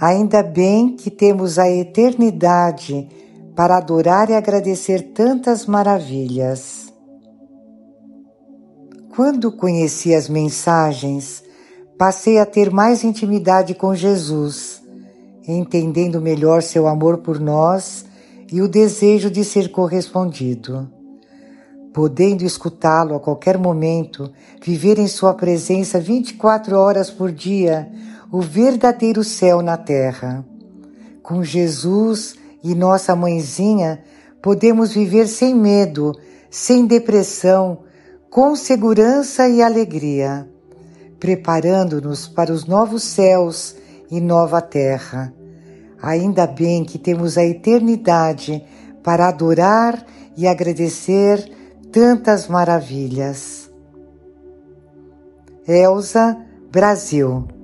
Ainda bem que temos a eternidade para adorar e agradecer tantas maravilhas. Quando conheci as mensagens, passei a ter mais intimidade com Jesus, entendendo melhor seu amor por nós e o desejo de ser correspondido. Podendo escutá-lo a qualquer momento, viver em sua presença 24 horas por dia, o verdadeiro céu na terra. Com Jesus e nossa mãezinha, podemos viver sem medo, sem depressão, com segurança e alegria, preparando-nos para os novos céus e nova terra. Ainda bem que temos a eternidade para adorar e agradecer tantas maravilhas. Elsa, Brasil